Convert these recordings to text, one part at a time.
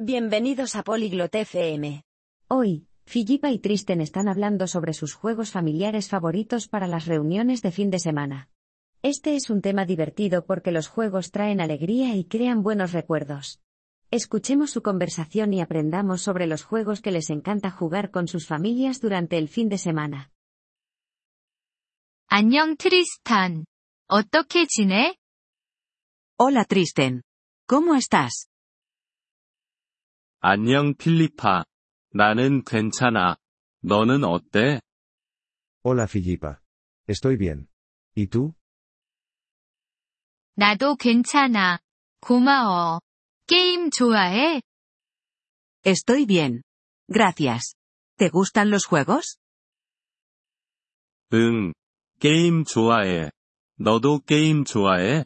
Bienvenidos a Polyglot FM. Hoy, Filipa y Tristen están hablando sobre sus juegos familiares favoritos para las reuniones de fin de semana. Este es un tema divertido porque los juegos traen alegría y crean buenos recuerdos. Escuchemos su conversación y aprendamos sobre los juegos que les encanta jugar con sus familias durante el fin de semana. 안녕 트리스탄. 어떻게 지내? Hola Tristen. ¿Cómo estás? 안녕 필리파. 나는 괜찮아. 너는 어때? Hola Filipa. Estoy bien. ¿Y tú? 나도 괜찮아. 고마워. 게임 좋아해? Estoy bien. Gracias. ¿Te gustan los juegos? 응. 게임 좋아해. 너도 게임 좋아해?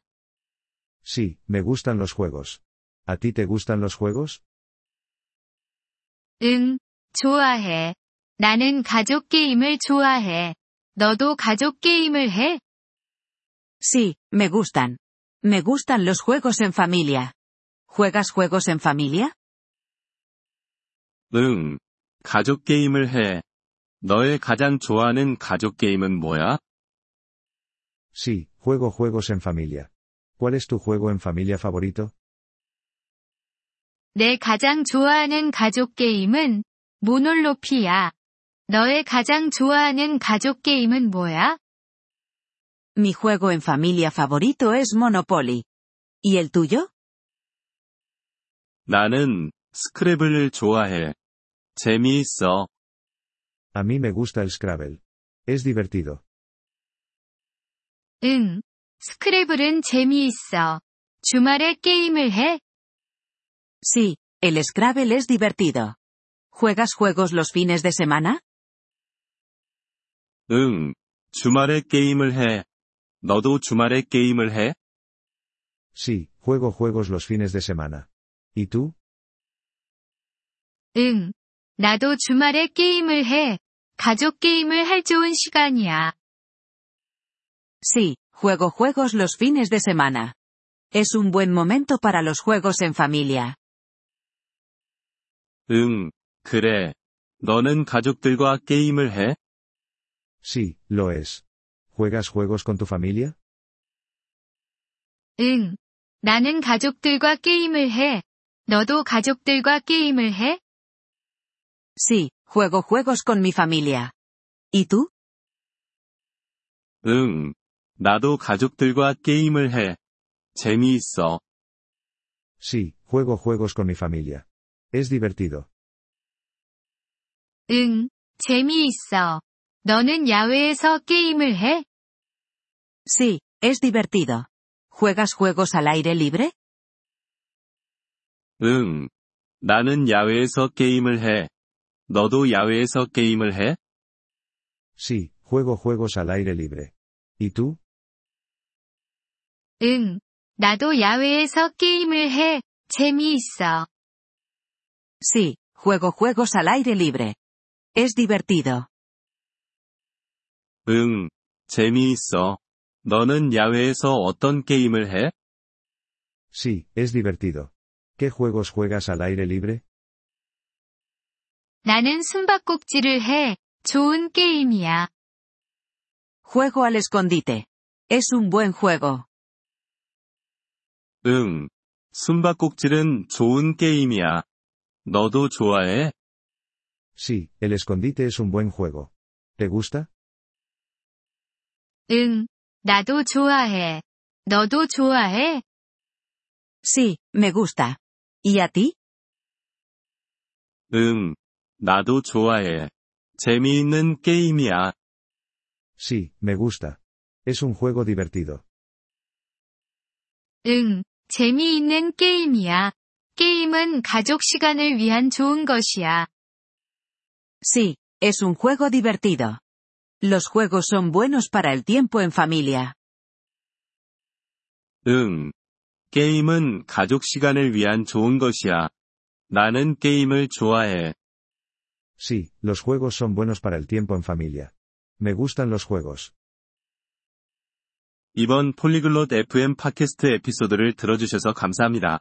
Sí, me gustan los juegos. ¿A ti te gustan los juegos? 응, 좋아해. 나는 가족 게임을 좋아해. 너도 가족 게임을 해? Sí, me gustan. Me gustan los juegos en familia. ¿Juegas juegos en familia? 응. 가족 게임을 해. 너의 가장 좋아하는 가족 게임은 뭐야? Sí, juego juegos en familia. ¿Cuál es tu juego en familia favorito? 내 가장 좋아하는 가족 게임은 모놀로피야. 너의 가장 좋아하는 가족 게임은 뭐야? Mi juego en familia favorito es Monopoly. ¿Y el tuyo? 나는 스크래블을 좋아해. 재미있어. A mí me gusta el Scrabble. Es divertido. 응. 스크래블은 재미있어. 주말에 게임을 해? Sí, el Scrabble es divertido. ¿Juegas juegos los fines de semana? 응. 주말에 게임을 해. 너도 주말에 게임을 해? Sí, juego juegos los fines de semana. ¿Y tú? 응. 나도 주말에 게임을 해. 가족 게임을 할 좋은 시간이야. Sí, juego juegos los fines de semana. Es un buen momento para los juegos en familia. 응. 그래. 너는 가족들과 게임을 해? Sí, lo es. ¿Juegas juegos con tu familia? 응. 나는 가족들과 게임을 해. 너도 가족들과 게임을 해? Sí, juego juegos con mi familia. ¿Y tú? 응. 나도 가족들과 게임을 해. 재미있어. Sí, juego juegos con mi familia. Es divertido. 응. 재미있어. 너는 야외에서 게임을 해? Sí, es divertido. ¿Juegas juegos al aire libre? 응. 나는 야외에서 게임을 해. 너도 야외에서 게임을 해? Sí, juego juegos al aire libre. ¿Y tú? 응. 나도 야외에서 게임을 해. 재미있어. Sí, juego juegos al aire libre. Es divertido. 응. 재미있어. 너는 야외에서 어떤 게임을 해? Sí, es divertido. ¿Qué juegos juegas al aire libre? 나는 숨바꼭질을 해. 좋은 게임이야. Juego al escondite. Es un buen juego. 응. 숨바꼭질은 좋은 게임이야. 너도 좋아해? Sí, el escondite es un buen juego. ¿Te gusta? 응. 나도 좋아해. 너도 좋아해? Sí, me gusta. ¿Y a ti? 응. 나도 좋아해. 재미있는 게임이야. Sí, me gusta. Es un juego divertido. 응. 재미있는 게임이야. 게임은 가족 시간을 위한 좋은 것이야. Sí, es un juego divertido. Los juegos son buenos para el tiempo en familia. 응. 게임은 가족 시간을 위한 좋은 것이야. 나는 게임을 좋아해. Sí, los juegos son buenos para el tiempo en familia. Me gustan los juegos. 이번 폴리글롯 FM 팟캐스트 에피소드를 들어주셔서 감사합니다.